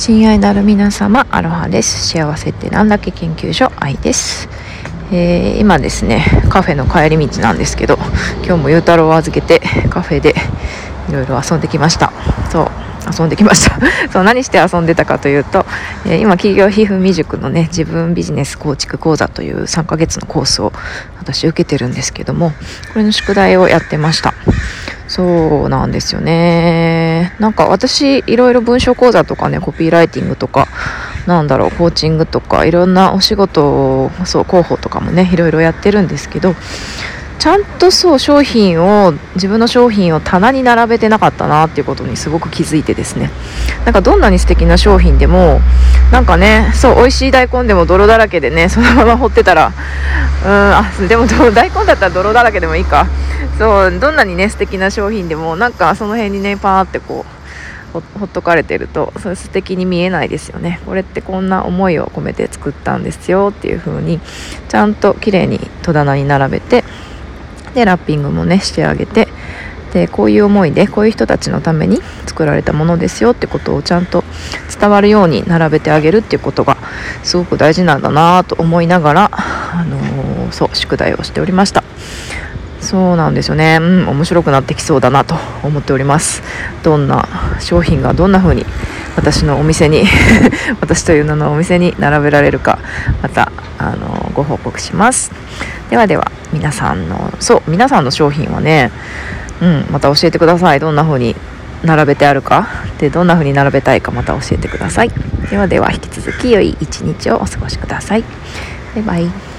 親愛なる皆様アロハです。幸せってなんだっけ研究所愛です、えー、今ですねカフェの帰り道なんですけど今日もゆうたろうを預けてカフェでいろいろ遊んできました。そう遊んできました。そう何して遊んでたかというと、えー、今企業皮膚未熟のね自分ビジネス構築講座という3ヶ月のコースを私受けてるんですけどもこれの宿題をやってました。そうなんですよね。なんか私、いろいろ文章講座とかね、コピーライティングとか、なんだろう、コーチングとか、いろんなお仕事、そう、広報とかもね、いろいろやってるんですけど、ちゃんとそう商品を自分の商品を棚に並べてなかったなっていうことにすごく気づいてですねなんかどんなに素敵な商品でもなんかねそう美味しい大根でも泥だらけでねそのまま放ってたらうんあでも大根だったら泥だらけでもいいかそうどんなにね素敵な商品でもなんかその辺にねパーってこうほっとかれてるとそれ素敵に見えないですよね。これってこんな思いを込めて作ったんですよっていう風にちゃんと綺麗に戸棚に並べてでラッピングもねしてあげてでこういう思いでこういう人たちのために作られたものですよってことをちゃんと伝わるように並べてあげるっていうことがすごく大事なんだなと思いながら、あのー、そう宿題をしておりました。そうなんですよね。うん面白くなってきそうだなと思っております。どんな商品がどんな風に私のお店に 私という名のお店に並べられるかまたあのご報告します。ではでは皆さんのそう皆さんの商品はねうんまた教えてください。どんな風に並べてあるか。でどんな風に並べたいかまた教えてください。ではでは引き続き良い一日をお過ごしください。バイバイ。